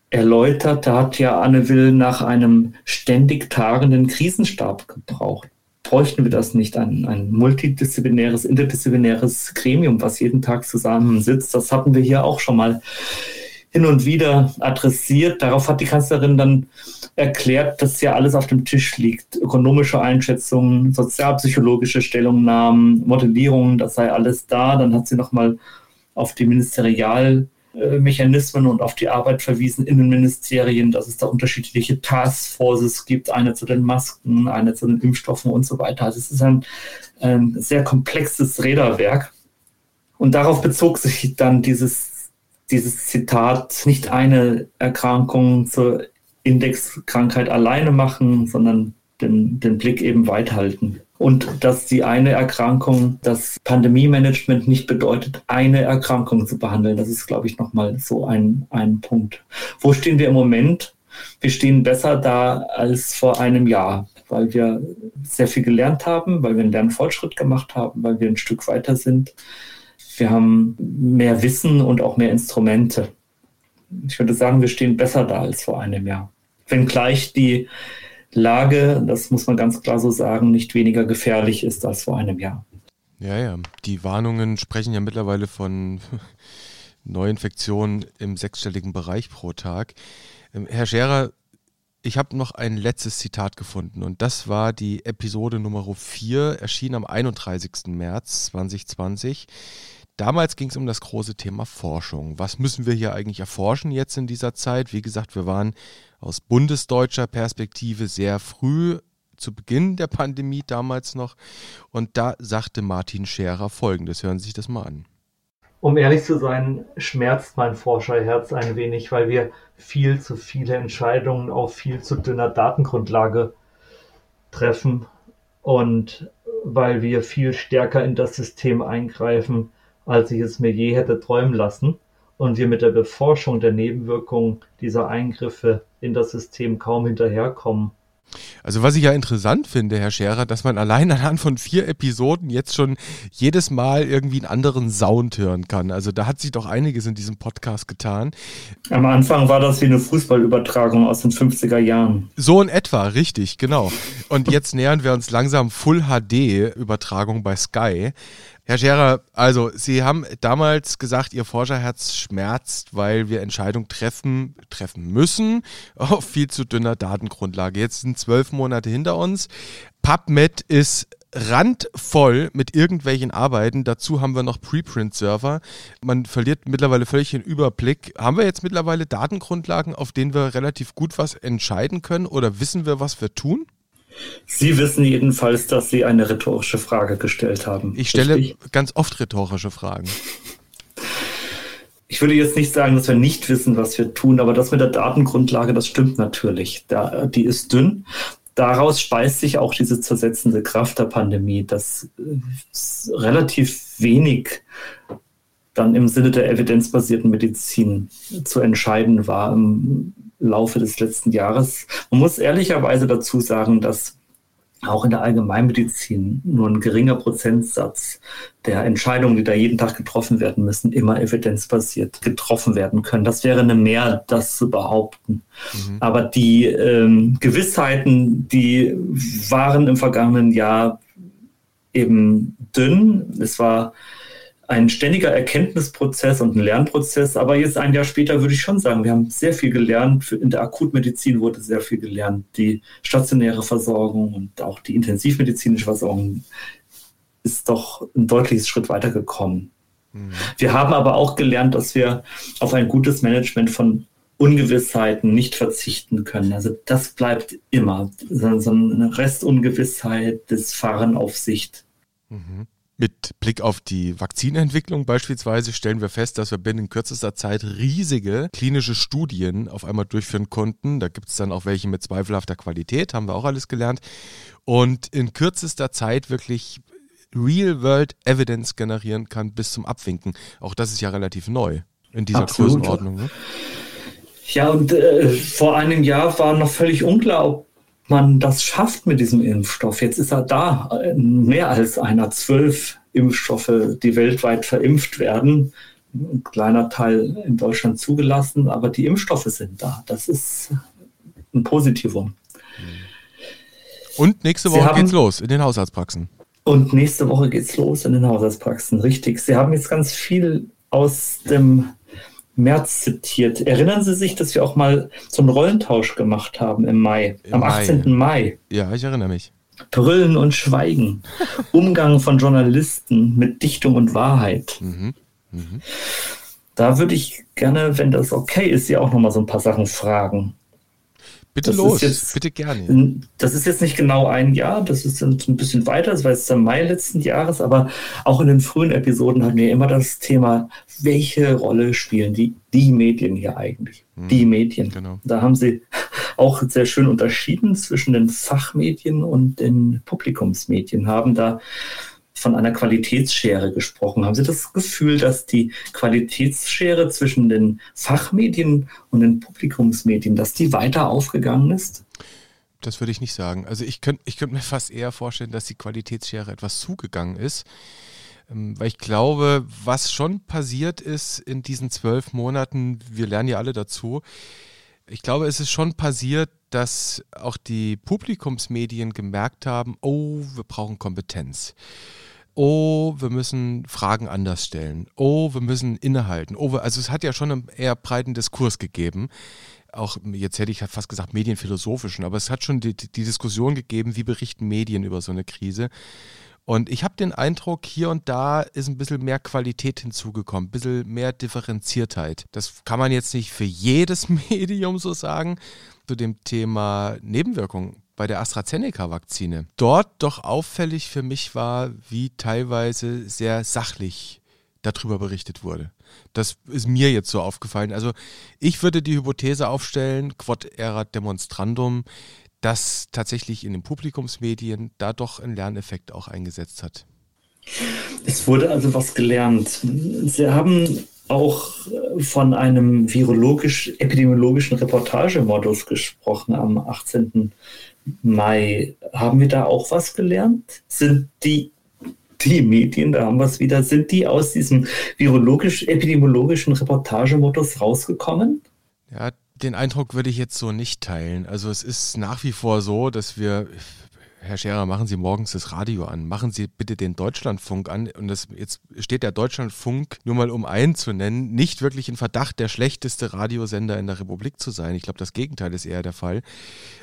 erläutert. Da hat ja Anne Will nach einem ständig tagenden Krisenstab gebraucht. Bräuchten wir das nicht? Ein, ein multidisziplinäres, interdisziplinäres Gremium, was jeden Tag zusammensitzt. Das hatten wir hier auch schon mal hin und wieder adressiert. Darauf hat die Kanzlerin dann erklärt, dass ja alles auf dem Tisch liegt. Ökonomische Einschätzungen, sozialpsychologische Stellungnahmen, Modellierungen, das sei alles da. Dann hat sie nochmal auf die Ministerial Mechanismen und auf die Arbeit verwiesen in den Ministerien, dass es da unterschiedliche Taskforces gibt, eine zu den Masken, eine zu den Impfstoffen und so weiter. Also es ist ein, ein sehr komplexes Räderwerk. Und darauf bezog sich dann dieses, dieses Zitat, nicht eine Erkrankung zur Indexkrankheit alleine machen, sondern den, den Blick eben weit halten und dass die eine Erkrankung, das Pandemie-Management nicht bedeutet, eine Erkrankung zu behandeln. Das ist, glaube ich, nochmal so ein, ein Punkt. Wo stehen wir im Moment? Wir stehen besser da als vor einem Jahr, weil wir sehr viel gelernt haben, weil wir einen Lernfortschritt gemacht haben, weil wir ein Stück weiter sind. Wir haben mehr Wissen und auch mehr Instrumente. Ich würde sagen, wir stehen besser da als vor einem Jahr. Wenngleich die Lage, das muss man ganz klar so sagen, nicht weniger gefährlich ist als vor einem Jahr. Ja, ja. Die Warnungen sprechen ja mittlerweile von Neuinfektionen im sechsstelligen Bereich pro Tag. Ähm, Herr Scherer, ich habe noch ein letztes Zitat gefunden und das war die Episode Nummer 4, erschien am 31. März 2020. Damals ging es um das große Thema Forschung. Was müssen wir hier eigentlich erforschen jetzt in dieser Zeit? Wie gesagt, wir waren aus bundesdeutscher Perspektive sehr früh zu Beginn der Pandemie damals noch. Und da sagte Martin Scherer Folgendes. Hören Sie sich das mal an. Um ehrlich zu sein, schmerzt mein Forscherherz ein wenig, weil wir viel zu viele Entscheidungen auf viel zu dünner Datengrundlage treffen und weil wir viel stärker in das System eingreifen, als ich es mir je hätte träumen lassen und wir mit der Beforschung der Nebenwirkungen dieser Eingriffe in das System kaum hinterherkommen. Also was ich ja interessant finde, Herr Scherer, dass man allein anhand von vier Episoden jetzt schon jedes Mal irgendwie einen anderen Sound hören kann. Also da hat sich doch einiges in diesem Podcast getan. Am Anfang war das wie eine Fußballübertragung aus den 50er Jahren. So in etwa, richtig, genau. Und jetzt nähern wir uns langsam Full HD Übertragung bei Sky. Herr Scherer, also Sie haben damals gesagt, Ihr Forscherherz schmerzt, weil wir Entscheidungen treffen, treffen müssen auf viel zu dünner Datengrundlage. Jetzt sind zwölf Monate hinter uns. PubMed ist randvoll mit irgendwelchen Arbeiten. Dazu haben wir noch Preprint-Server. Man verliert mittlerweile völlig den Überblick. Haben wir jetzt mittlerweile Datengrundlagen, auf denen wir relativ gut was entscheiden können oder wissen wir, was wir tun? Sie wissen jedenfalls, dass Sie eine rhetorische Frage gestellt haben. Ich stelle richtig? ganz oft rhetorische Fragen. Ich würde jetzt nicht sagen, dass wir nicht wissen, was wir tun, aber das mit der Datengrundlage, das stimmt natürlich. Da, die ist dünn. Daraus speist sich auch diese zersetzende Kraft der Pandemie, dass relativ wenig dann im Sinne der evidenzbasierten Medizin zu entscheiden war im Laufe des letzten Jahres. Man muss ehrlicherweise dazu sagen, dass auch in der Allgemeinmedizin nur ein geringer Prozentsatz der Entscheidungen, die da jeden Tag getroffen werden müssen, immer evidenzbasiert getroffen werden können. Das wäre eine Mehr, das zu behaupten. Mhm. Aber die ähm, Gewissheiten, die waren im vergangenen Jahr eben dünn. Es war ein ständiger Erkenntnisprozess und ein Lernprozess. Aber jetzt ein Jahr später würde ich schon sagen, wir haben sehr viel gelernt. In der Akutmedizin wurde sehr viel gelernt. Die stationäre Versorgung und auch die intensivmedizinische Versorgung ist doch ein deutliches Schritt weitergekommen. Mhm. Wir haben aber auch gelernt, dass wir auf ein gutes Management von Ungewissheiten nicht verzichten können. Also das bleibt immer. So eine Restungewissheit des Fahren auf Sicht. Mhm. Mit Blick auf die Vakzinentwicklung beispielsweise stellen wir fest, dass wir binnen kürzester Zeit riesige klinische Studien auf einmal durchführen konnten. Da gibt es dann auch welche mit zweifelhafter Qualität, haben wir auch alles gelernt. Und in kürzester Zeit wirklich Real-World Evidence generieren kann bis zum Abwinken. Auch das ist ja relativ neu in dieser Absolut. Größenordnung. Ne? Ja, und äh, vor einem Jahr war noch völlig unklar, ob man das schafft mit diesem Impfstoff. Jetzt ist er da, mehr als einer, zwölf Impfstoffe, die weltweit verimpft werden. Ein kleiner Teil in Deutschland zugelassen, aber die Impfstoffe sind da. Das ist ein Positivum. Und nächste Woche haben, geht's los in den Hausarztpraxen. Und nächste Woche geht's los in den Hausarztpraxen, richtig. Sie haben jetzt ganz viel aus dem März zitiert. Erinnern Sie sich, dass wir auch mal so einen Rollentausch gemacht haben im Mai, Im am Mai. 18. Mai? Ja, ich erinnere mich. Brüllen und Schweigen. Umgang von Journalisten mit Dichtung und Wahrheit. Mhm. Mhm. Da würde ich gerne, wenn das okay ist, Sie auch noch mal so ein paar Sachen fragen. Bitte das los, jetzt, bitte gerne. Das ist jetzt nicht genau ein Jahr, das ist ein bisschen weiter, das war jetzt im Mai letzten Jahres, aber auch in den frühen Episoden hatten wir immer das Thema, welche Rolle spielen die, die Medien hier eigentlich? Hm, die Medien. Genau. Da haben Sie auch sehr schön unterschieden zwischen den Fachmedien und den Publikumsmedien, haben da von einer Qualitätsschere gesprochen. Haben Sie das Gefühl, dass die Qualitätsschere zwischen den Fachmedien und den Publikumsmedien, dass die weiter aufgegangen ist? Das würde ich nicht sagen. Also ich könnte ich könnt mir fast eher vorstellen, dass die Qualitätsschere etwas zugegangen ist. Ähm, weil ich glaube, was schon passiert ist in diesen zwölf Monaten, wir lernen ja alle dazu, ich glaube, es ist schon passiert, dass auch die Publikumsmedien gemerkt haben, oh, wir brauchen Kompetenz. Oh, wir müssen Fragen anders stellen, oh, wir müssen innehalten, oh, also es hat ja schon einen eher breiten Diskurs gegeben, auch jetzt hätte ich fast gesagt medienphilosophischen, aber es hat schon die, die Diskussion gegeben, wie berichten Medien über so eine Krise. Und ich habe den Eindruck, hier und da ist ein bisschen mehr Qualität hinzugekommen, ein bisschen mehr Differenziertheit. Das kann man jetzt nicht für jedes Medium so sagen. Zu dem Thema Nebenwirkungen bei der AstraZeneca-Vakzine dort doch auffällig für mich war, wie teilweise sehr sachlich darüber berichtet wurde. Das ist mir jetzt so aufgefallen. Also ich würde die Hypothese aufstellen, quod erat demonstrandum, dass tatsächlich in den Publikumsmedien da doch ein Lerneffekt auch eingesetzt hat. Es wurde also was gelernt. Sie haben auch von einem virologisch-epidemiologischen Reportagemodus gesprochen am 18. Mai. Haben wir da auch was gelernt? Sind die, die Medien, da haben wir es wieder, sind die aus diesem virologisch-epidemiologischen Reportagemodus rausgekommen? Ja, den Eindruck würde ich jetzt so nicht teilen. Also es ist nach wie vor so, dass wir, Herr Scherer, machen Sie morgens das Radio an. Machen Sie bitte den Deutschlandfunk an. Und das, jetzt steht der Deutschlandfunk, nur mal um einen zu nennen, nicht wirklich in Verdacht, der schlechteste Radiosender in der Republik zu sein. Ich glaube, das Gegenteil ist eher der Fall.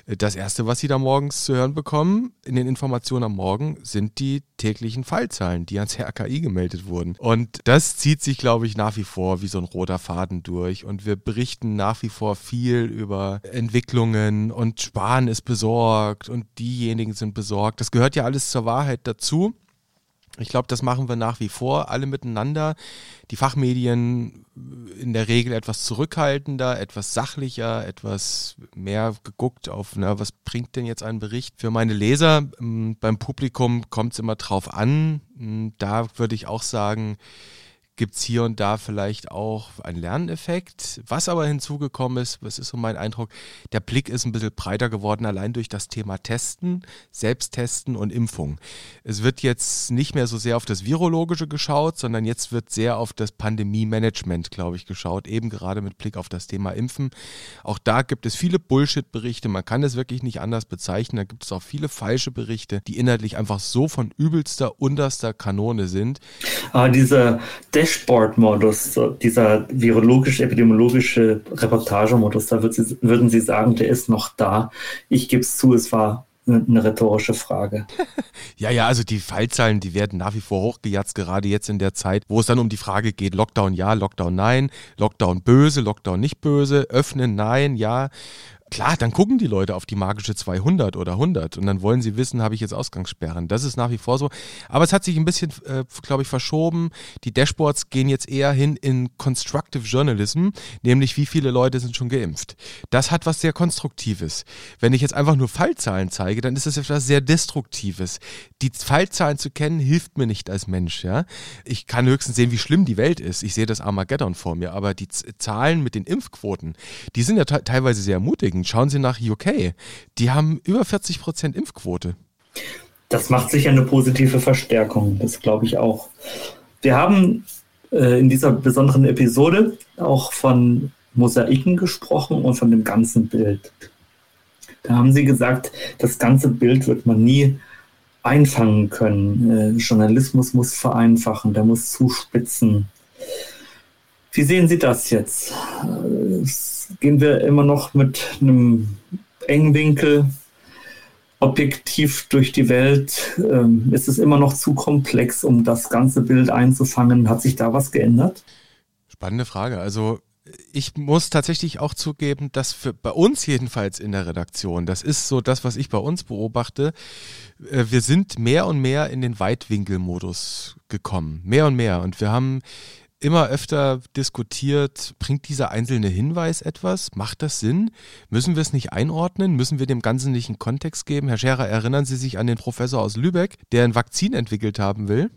Das Erste, was Sie da morgens zu hören bekommen, in den Informationen am Morgen, sind die täglichen Fallzahlen, die ans RKI gemeldet wurden. Und das zieht sich, glaube ich, nach wie vor wie so ein roter Faden durch. Und wir berichten nach wie vor viel über Entwicklungen und Spahn ist besorgt und diejenigen sind besorgt. Das gehört ja alles zur Wahrheit dazu. Ich glaube, das machen wir nach wie vor, alle miteinander. Die Fachmedien in der Regel etwas zurückhaltender, etwas sachlicher, etwas mehr geguckt auf, na, was bringt denn jetzt ein Bericht für meine Leser? Ähm, beim Publikum kommt es immer drauf an. Hm, da würde ich auch sagen, gibt es hier und da vielleicht auch einen Lerneffekt. Was aber hinzugekommen ist, was ist so mein Eindruck, der Blick ist ein bisschen breiter geworden, allein durch das Thema Testen, Selbsttesten und Impfung. Es wird jetzt nicht mehr so sehr auf das Virologische geschaut, sondern jetzt wird sehr auf das Pandemie-Management, glaube ich, geschaut, eben gerade mit Blick auf das Thema Impfen. Auch da gibt es viele Bullshit-Berichte, man kann es wirklich nicht anders bezeichnen. Da gibt es auch viele falsche Berichte, die inhaltlich einfach so von übelster, unterster Kanone sind. Aber dieser Dash Dashboard-Modus, dieser virologisch-epidemiologische Reportagemodus, da würd Sie, würden Sie sagen, der ist noch da. Ich gebe es zu, es war eine rhetorische Frage. ja, ja, also die Fallzahlen, die werden nach wie vor hochgejatzt, gerade jetzt in der Zeit, wo es dann um die Frage geht, Lockdown ja, Lockdown nein, Lockdown böse, Lockdown nicht böse, öffnen nein, ja. Klar, dann gucken die Leute auf die magische 200 oder 100 und dann wollen sie wissen, habe ich jetzt Ausgangssperren. Das ist nach wie vor so. Aber es hat sich ein bisschen, äh, glaube ich, verschoben. Die Dashboards gehen jetzt eher hin in Constructive Journalism, nämlich wie viele Leute sind schon geimpft. Das hat was sehr Konstruktives. Wenn ich jetzt einfach nur Fallzahlen zeige, dann ist das etwas sehr Destruktives. Die Fallzahlen zu kennen, hilft mir nicht als Mensch. Ja? Ich kann höchstens sehen, wie schlimm die Welt ist. Ich sehe das Armageddon vor mir, aber die Z Zahlen mit den Impfquoten, die sind ja teilweise sehr ermutigend. Deswegen schauen Sie nach UK. Die haben über 40 Prozent Impfquote. Das macht sicher eine positive Verstärkung, das glaube ich auch. Wir haben äh, in dieser besonderen Episode auch von Mosaiken gesprochen und von dem ganzen Bild. Da haben Sie gesagt, das ganze Bild wird man nie einfangen können. Äh, Journalismus muss vereinfachen, der muss zuspitzen. Wie sehen Sie das jetzt? Äh, gehen wir immer noch mit einem engen Winkel objektiv durch die Welt. Ähm, ist es immer noch zu komplex, um das ganze Bild einzufangen? Hat sich da was geändert? Spannende Frage. Also ich muss tatsächlich auch zugeben, dass für bei uns jedenfalls in der Redaktion, das ist so das, was ich bei uns beobachte, äh, wir sind mehr und mehr in den Weitwinkelmodus gekommen. Mehr und mehr. Und wir haben immer öfter diskutiert, bringt dieser einzelne Hinweis etwas? Macht das Sinn? Müssen wir es nicht einordnen? Müssen wir dem Ganzen nicht einen Kontext geben? Herr Scherer, erinnern Sie sich an den Professor aus Lübeck, der ein Vakzin entwickelt haben will?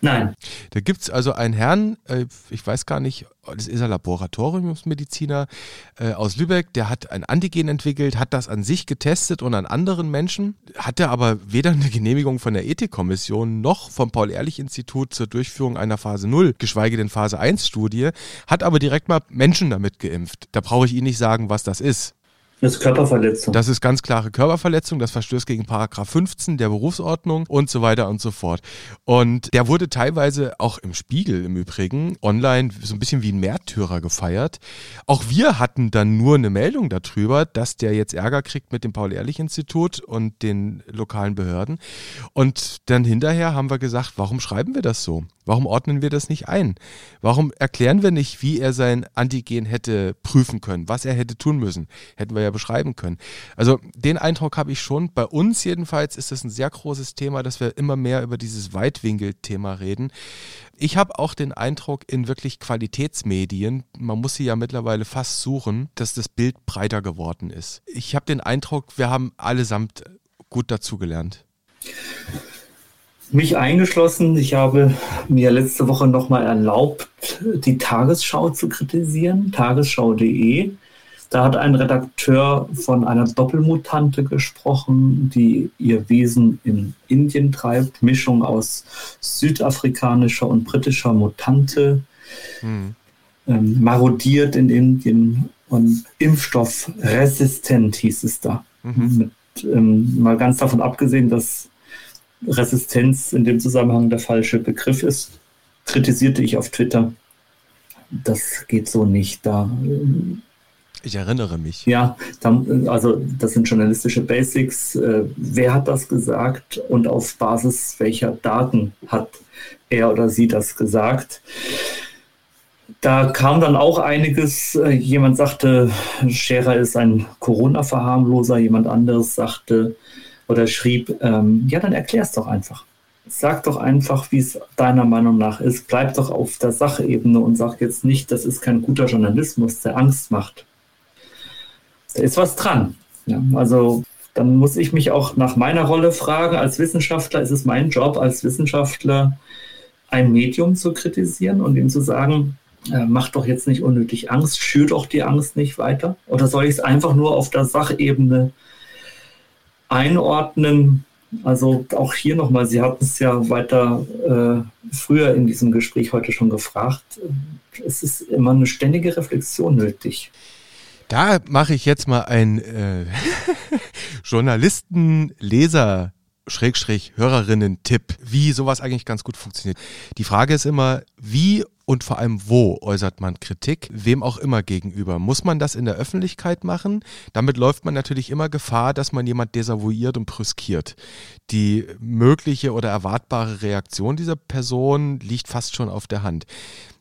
Nein. Da gibt es also einen Herrn, äh, ich weiß gar nicht, das ist ein Laboratoriumsmediziner äh, aus Lübeck, der hat ein Antigen entwickelt, hat das an sich getestet und an anderen Menschen, hatte aber weder eine Genehmigung von der Ethikkommission noch vom Paul-Ehrlich-Institut zur Durchführung einer Phase 0, geschweige denn Phase 1 Studie, hat aber direkt mal Menschen damit geimpft. Da brauche ich Ihnen nicht sagen, was das ist. Das ist Körperverletzung. Das ist ganz klare Körperverletzung, das verstößt gegen Paragraph 15 der Berufsordnung und so weiter und so fort. Und der wurde teilweise auch im Spiegel im Übrigen online so ein bisschen wie ein Märtyrer gefeiert. Auch wir hatten dann nur eine Meldung darüber, dass der jetzt Ärger kriegt mit dem Paul-Ehrlich-Institut und den lokalen Behörden. Und dann hinterher haben wir gesagt, warum schreiben wir das so? Warum ordnen wir das nicht ein? Warum erklären wir nicht, wie er sein Antigen hätte prüfen können, was er hätte tun müssen? Hätten wir ja beschreiben können. Also den Eindruck habe ich schon. Bei uns jedenfalls ist das ein sehr großes Thema, dass wir immer mehr über dieses Weitwinkel-Thema reden. Ich habe auch den Eindruck, in wirklich Qualitätsmedien, man muss sie ja mittlerweile fast suchen, dass das Bild breiter geworden ist. Ich habe den Eindruck, wir haben allesamt gut dazugelernt. Mich eingeschlossen. Ich habe mir letzte Woche nochmal erlaubt, die Tagesschau zu kritisieren, tagesschau.de. Da hat ein Redakteur von einer Doppelmutante gesprochen, die ihr Wesen in Indien treibt. Mischung aus südafrikanischer und britischer Mutante. Hm. Ähm, marodiert in Indien und impfstoffresistent hieß es da. Mhm. Mit, ähm, mal ganz davon abgesehen, dass Resistenz in dem Zusammenhang der falsche Begriff ist, kritisierte ich auf Twitter. Das geht so nicht. Da ich erinnere mich. Ja, also das sind journalistische Basics. Äh, wer hat das gesagt und auf Basis welcher Daten hat er oder sie das gesagt? Da kam dann auch einiges. Äh, jemand sagte, Scherer ist ein Corona-Verharmloser. Jemand anderes sagte, oder schrieb, ähm, ja, dann erklär es doch einfach. Sag doch einfach, wie es deiner Meinung nach ist. Bleib doch auf der Sachebene und sag jetzt nicht, das ist kein guter Journalismus, der Angst macht. Ist was dran. Ja, also dann muss ich mich auch nach meiner Rolle fragen. Als Wissenschaftler ist es mein Job, als Wissenschaftler ein Medium zu kritisieren und ihm zu sagen, äh, mach doch jetzt nicht unnötig Angst, schür doch die Angst nicht weiter. Oder soll ich es einfach nur auf der Sachebene einordnen. Also auch hier nochmal, Sie hatten es ja weiter äh, früher in diesem Gespräch heute schon gefragt. Es ist immer eine ständige Reflexion nötig. Da mache ich jetzt mal ein äh, Journalisten, Leser, Schrägstrich Hörerinnen-Tipp, wie sowas eigentlich ganz gut funktioniert. Die Frage ist immer, wie und vor allem wo äußert man Kritik, wem auch immer gegenüber. Muss man das in der Öffentlichkeit machen? Damit läuft man natürlich immer Gefahr, dass man jemand desavouiert und brüskiert. Die mögliche oder erwartbare Reaktion dieser Person liegt fast schon auf der Hand.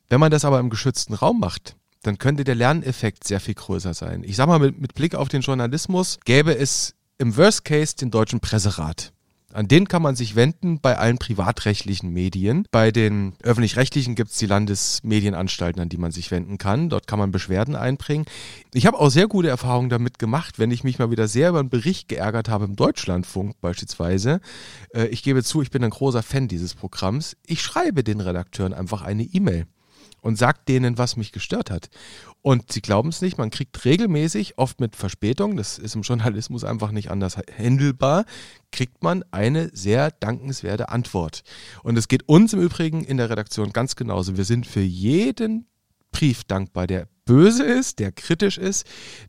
Wenn man das aber im geschützten Raum macht, dann könnte der Lerneffekt sehr viel größer sein. Ich sage mal, mit, mit Blick auf den Journalismus gäbe es im Worst Case den deutschen Presserat. An den kann man sich wenden bei allen privatrechtlichen Medien. Bei den öffentlich-rechtlichen gibt es die Landesmedienanstalten, an die man sich wenden kann. Dort kann man Beschwerden einbringen. Ich habe auch sehr gute Erfahrungen damit gemacht, wenn ich mich mal wieder sehr über einen Bericht geärgert habe im Deutschlandfunk beispielsweise. Äh, ich gebe zu, ich bin ein großer Fan dieses Programms. Ich schreibe den Redakteuren einfach eine E-Mail und sagt denen, was mich gestört hat. Und sie glauben es nicht, man kriegt regelmäßig, oft mit Verspätung, das ist im Journalismus einfach nicht anders handelbar, kriegt man eine sehr dankenswerte Antwort. Und es geht uns im Übrigen in der Redaktion ganz genauso. Wir sind für jeden Brief dankbar, der böse ist, der kritisch ist,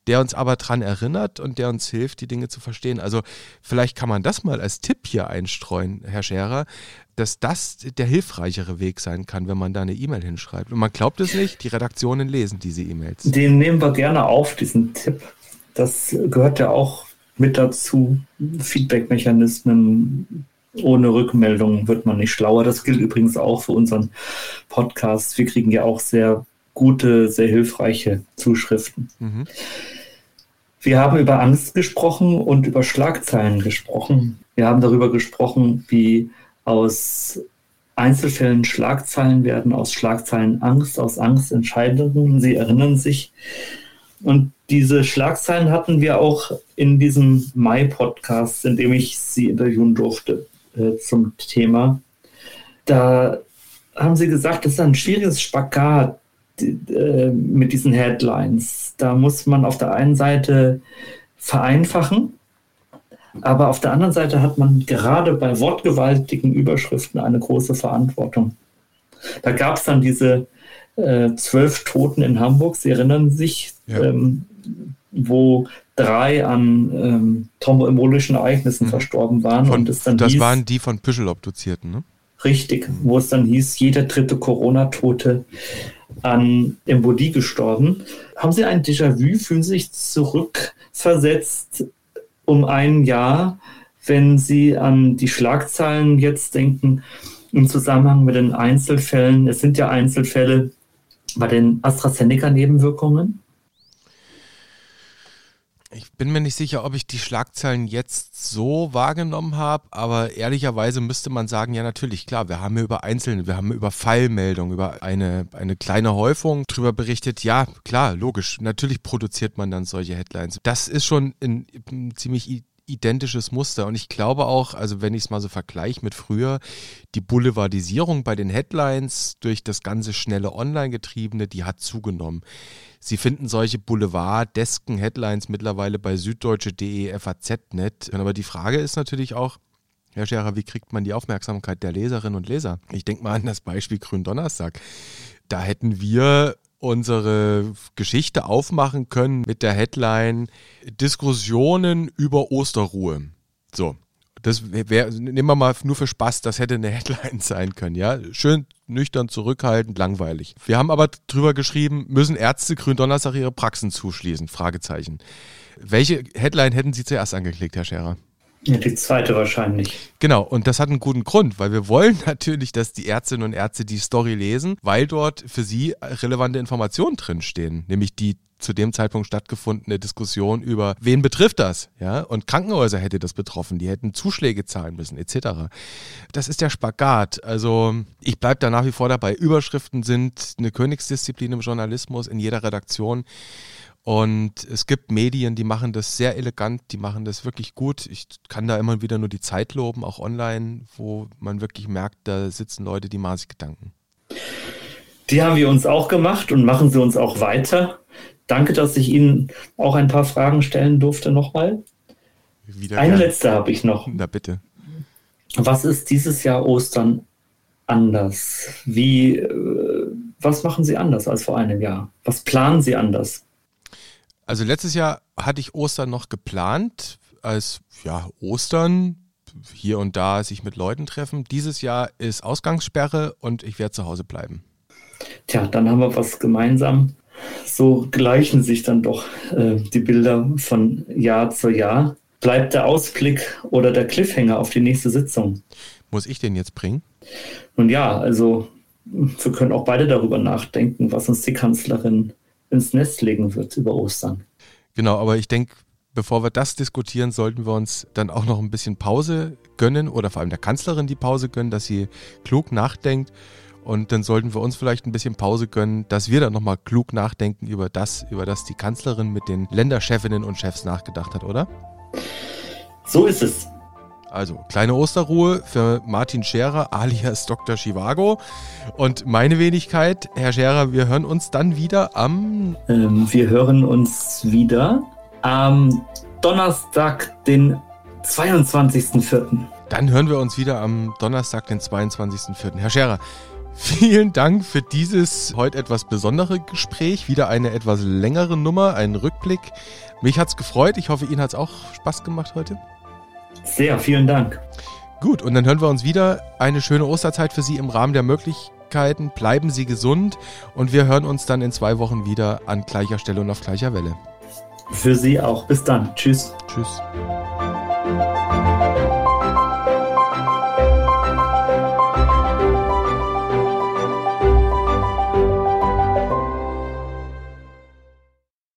der uns aber daran erinnert und der uns hilft, die Dinge zu verstehen. Also vielleicht kann man das mal als Tipp hier einstreuen, Herr Scherer, dass das der hilfreichere Weg sein kann, wenn man da eine E-Mail hinschreibt. Und man glaubt es nicht, die Redaktionen lesen diese E-Mails. Den nehmen wir gerne auf, diesen Tipp. Das gehört ja auch mit dazu. Feedback-Mechanismen. Ohne Rückmeldung wird man nicht schlauer. Das gilt übrigens auch für unseren Podcast. Wir kriegen ja auch sehr gute, sehr hilfreiche Zuschriften. Mhm. Wir haben über Angst gesprochen und über Schlagzeilen gesprochen. Wir haben darüber gesprochen, wie aus Einzelfällen Schlagzeilen werden, aus Schlagzeilen Angst, aus Angst Entscheidungen. Sie erinnern sich. Und diese Schlagzeilen hatten wir auch in diesem Mai-Podcast, in dem ich Sie interviewen durfte äh, zum Thema. Da haben Sie gesagt, das ist ein schwieriges Spagat äh, mit diesen Headlines. Da muss man auf der einen Seite vereinfachen, aber auf der anderen Seite hat man gerade bei wortgewaltigen Überschriften eine große Verantwortung. Da gab es dann diese äh, zwölf Toten in Hamburg, Sie erinnern sich, ja. ähm, wo drei an ähm, thromboembolischen Ereignissen mhm. verstorben waren. Von, und es dann das hieß, waren die von Püschel obduzierten, ne? Richtig, mhm. wo es dann hieß, jeder dritte Corona-Tote an Embolie gestorben. Haben Sie ein Déjà-vu? Fühlen Sie sich zurückversetzt um ein Jahr, wenn Sie an die Schlagzeilen jetzt denken, im Zusammenhang mit den Einzelfällen? Es sind ja Einzelfälle bei den AstraZeneca-Nebenwirkungen. Ich bin mir nicht sicher, ob ich die Schlagzeilen jetzt so wahrgenommen habe, aber ehrlicherweise müsste man sagen, ja natürlich, klar, wir haben hier über einzelne, wir haben über Fallmeldungen, über eine, eine kleine Häufung drüber berichtet. Ja, klar, logisch, natürlich produziert man dann solche Headlines. Das ist schon ein, ein ziemlich identisches Muster. Und ich glaube auch, also wenn ich es mal so vergleiche mit früher, die Boulevardisierung bei den Headlines durch das ganze schnelle Online-Getriebene, die hat zugenommen. Sie finden solche Boulevardesken Headlines mittlerweile bei süddeutsche.de, FAZ.net. Aber die Frage ist natürlich auch, Herr Scherer, wie kriegt man die Aufmerksamkeit der Leserinnen und Leser? Ich denke mal an das Beispiel Gründonnerstag. Da hätten wir unsere Geschichte aufmachen können mit der Headline Diskussionen über Osterruhe. So. Das wäre, nehmen wir mal nur für Spaß, das hätte eine Headline sein können, ja. Schön nüchtern, zurückhaltend, langweilig. Wir haben aber drüber geschrieben, müssen Ärzte Gründonnerstag ihre Praxen zuschließen? Fragezeichen. Welche Headline hätten Sie zuerst angeklickt, Herr Scherer? Ja, die zweite wahrscheinlich. Genau, und das hat einen guten Grund, weil wir wollen natürlich, dass die Ärztinnen und Ärzte die Story lesen, weil dort für sie relevante Informationen drinstehen, nämlich die zu dem Zeitpunkt stattgefundene Diskussion über, wen betrifft das? Ja, und Krankenhäuser hätte das betroffen, die hätten Zuschläge zahlen müssen, etc. Das ist der Spagat. Also ich bleibe da nach wie vor dabei. Überschriften sind eine Königsdisziplin im Journalismus in jeder Redaktion. Und es gibt Medien, die machen das sehr elegant, die machen das wirklich gut. Ich kann da immer wieder nur die Zeit loben, auch online, wo man wirklich merkt, da sitzen Leute, die machen sich Gedanken. Die haben wir uns auch gemacht und machen sie uns auch weiter. Danke, dass ich Ihnen auch ein paar Fragen stellen durfte nochmal. Wieder Eine gern. letzte habe ich noch. Na bitte. Was ist dieses Jahr Ostern anders? Wie, äh, was machen Sie anders als vor einem Jahr? Was planen Sie anders? Also letztes Jahr hatte ich Ostern noch geplant, als ja, Ostern hier und da sich mit Leuten treffen. Dieses Jahr ist Ausgangssperre und ich werde zu Hause bleiben. Tja, dann haben wir was gemeinsam. So gleichen sich dann doch äh, die Bilder von Jahr zu Jahr. Bleibt der Ausblick oder der Cliffhanger auf die nächste Sitzung? Muss ich den jetzt bringen? Nun ja, also wir können auch beide darüber nachdenken, was uns die Kanzlerin ins Nest legen wird über Ostern. Genau, aber ich denke, bevor wir das diskutieren, sollten wir uns dann auch noch ein bisschen Pause gönnen oder vor allem der Kanzlerin die Pause gönnen, dass sie klug nachdenkt. Und dann sollten wir uns vielleicht ein bisschen Pause gönnen, dass wir dann nochmal klug nachdenken über das, über das die Kanzlerin mit den Länderchefinnen und Chefs nachgedacht hat, oder? So ist es. Also, kleine Osterruhe für Martin Scherer alias Dr. Chivago. Und meine Wenigkeit, Herr Scherer, wir hören uns dann wieder am. Ähm, wir hören uns wieder am Donnerstag, den 22.04. Dann hören wir uns wieder am Donnerstag, den 22.04. Herr Scherer, Vielen Dank für dieses heute etwas besondere Gespräch. Wieder eine etwas längere Nummer, einen Rückblick. Mich hat es gefreut. Ich hoffe, Ihnen hat es auch Spaß gemacht heute. Sehr, vielen Dank. Gut, und dann hören wir uns wieder. Eine schöne Osterzeit für Sie im Rahmen der Möglichkeiten. Bleiben Sie gesund und wir hören uns dann in zwei Wochen wieder an gleicher Stelle und auf gleicher Welle. Für Sie auch. Bis dann. Tschüss. Tschüss.